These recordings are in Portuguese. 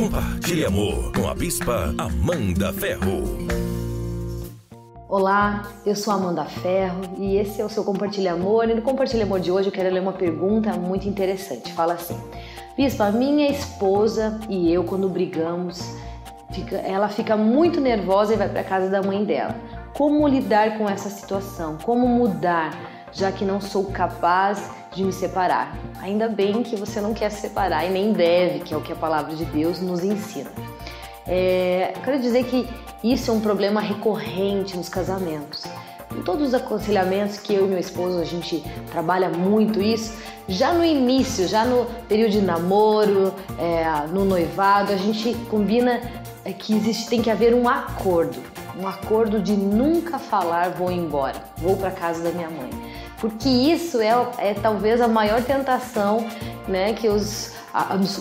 Compartilhe amor com a Bispa Amanda Ferro. Olá, eu sou Amanda Ferro e esse é o seu Compartilha Amor. E no Compartilha Amor de hoje eu quero ler uma pergunta muito interessante. Fala assim: Bispa, minha esposa e eu, quando brigamos, fica, ela fica muito nervosa e vai para casa da mãe dela. Como lidar com essa situação? Como mudar, já que não sou capaz de me separar? Ainda bem que você não quer se separar e nem deve, que é o que a palavra de Deus nos ensina. É, quero dizer que isso é um problema recorrente nos casamentos. Em todos os aconselhamentos que eu e meu esposo a gente trabalha muito isso, já no início, já no período de namoro, é, no noivado, a gente combina é, que existe, tem que haver um acordo, um acordo de nunca falar vou embora, vou para casa da minha mãe, porque isso é, é talvez a maior tentação, né, que os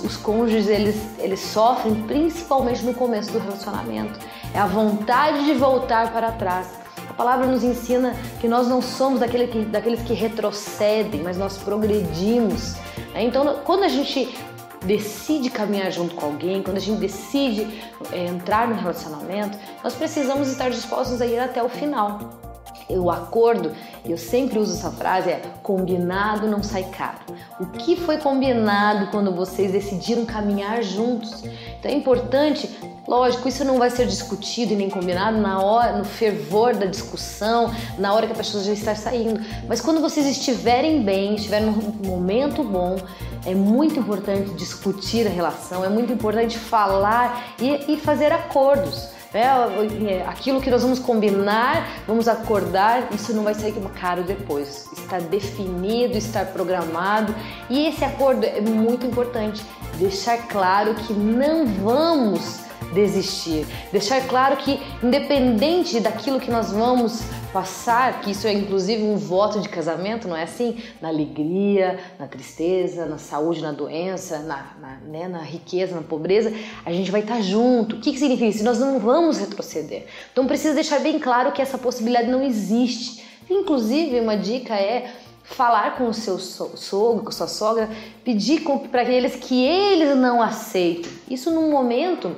os cônjuges eles, eles sofrem principalmente no começo do relacionamento. É a vontade de voltar para trás. A palavra nos ensina que nós não somos daquele que, daqueles que retrocedem, mas nós progredimos. Né? Então, quando a gente decide caminhar junto com alguém, quando a gente decide é, entrar no relacionamento, nós precisamos estar dispostos a ir até o final o acordo, eu sempre uso essa frase, é combinado não sai caro. O que foi combinado quando vocês decidiram caminhar juntos? Então é importante, lógico, isso não vai ser discutido e nem combinado na hora, no fervor da discussão, na hora que a pessoa já está saindo. Mas quando vocês estiverem bem, estiverem num momento bom, é muito importante discutir a relação, é muito importante falar e, e fazer acordos. É, é, aquilo que nós vamos combinar, vamos acordar, isso não vai sair caro depois. Está definido, está programado e esse acordo é muito importante. Deixar claro que não vamos desistir. Deixar claro que, independente daquilo que nós vamos passar, que isso é inclusive um voto de casamento, não é assim? Na alegria, na tristeza, na saúde, na doença, na, na, né, na riqueza, na pobreza, a gente vai estar junto. O que, que significa isso? Nós não vamos retroceder. Então precisa deixar bem claro que essa possibilidade não existe. Inclusive, uma dica é falar com o seu sogro, com sua sogra, pedir para eles que eles não aceitem. Isso num momento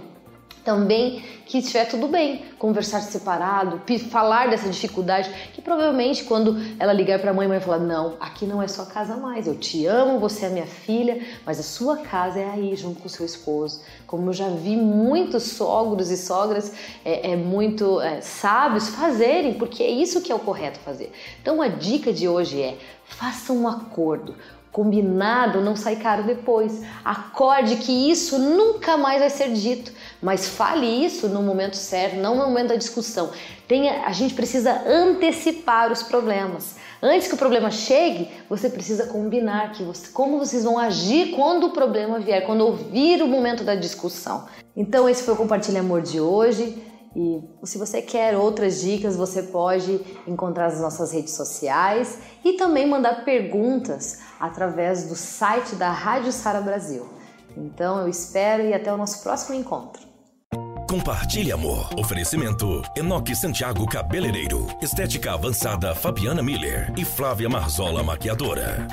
também que estiver tudo bem, conversar separado, falar dessa dificuldade, que provavelmente quando ela ligar para a mãe, a vai falar: "Não, aqui não é sua casa mais. Eu te amo, você é minha filha, mas a sua casa é aí junto com o seu esposo". Como eu já vi muitos sogros e sogras é, é muito é, sábios fazerem, porque é isso que é o correto fazer. Então a dica de hoje é: faça um acordo combinado não sai caro depois. Acorde que isso nunca mais vai ser dito, mas fale isso no momento certo, não no momento da discussão. Tenha, a gente precisa antecipar os problemas. Antes que o problema chegue, você precisa combinar que você, como vocês vão agir quando o problema vier, quando ouvir o momento da discussão. Então esse foi o Compartilha Amor de hoje. E se você quer outras dicas, você pode encontrar nas nossas redes sociais e também mandar perguntas através do site da Rádio Sara Brasil. Então eu espero e até o nosso próximo encontro. Compartilhe amor. Oferecimento: Enoque Santiago Cabeleireiro, Estética Avançada Fabiana Miller e Flávia Marzola Maquiadora.